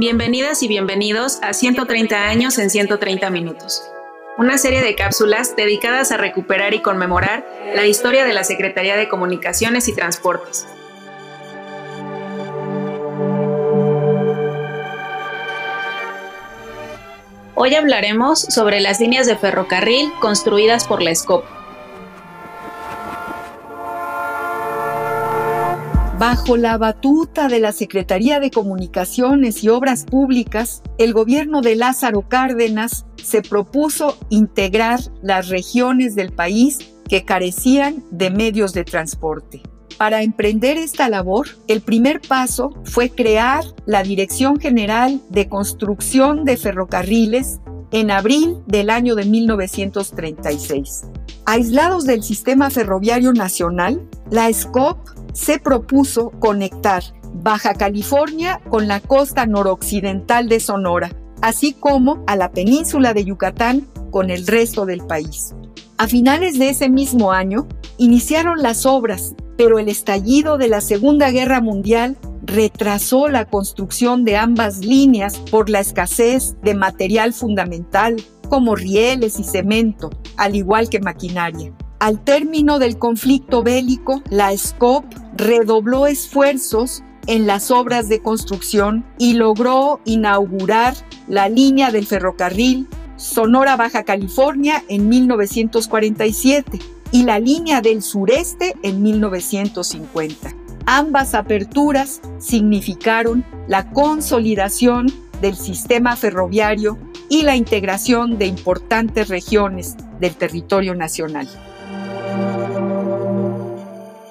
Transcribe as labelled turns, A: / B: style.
A: Bienvenidas y bienvenidos a 130 años en 130 minutos, una serie de cápsulas dedicadas a recuperar y conmemorar la historia de la Secretaría de Comunicaciones y Transportes. Hoy hablaremos sobre las líneas de ferrocarril construidas por la SCOP.
B: Bajo la batuta de la Secretaría de Comunicaciones y Obras Públicas, el gobierno de Lázaro Cárdenas se propuso integrar las regiones del país que carecían de medios de transporte. Para emprender esta labor, el primer paso fue crear la Dirección General de Construcción de Ferrocarriles en abril del año de 1936. Aislados del sistema ferroviario nacional, la SCOP se propuso conectar Baja California con la costa noroccidental de Sonora, así como a la península de Yucatán con el resto del país. A finales de ese mismo año, iniciaron las obras pero el estallido de la Segunda Guerra Mundial retrasó la construcción de ambas líneas por la escasez de material fundamental como rieles y cemento, al igual que maquinaria. Al término del conflicto bélico, la SCOP redobló esfuerzos en las obras de construcción y logró inaugurar la línea del ferrocarril Sonora Baja California en 1947 y la línea del sureste en 1950. Ambas aperturas significaron la consolidación del sistema ferroviario y la integración de importantes regiones del territorio nacional.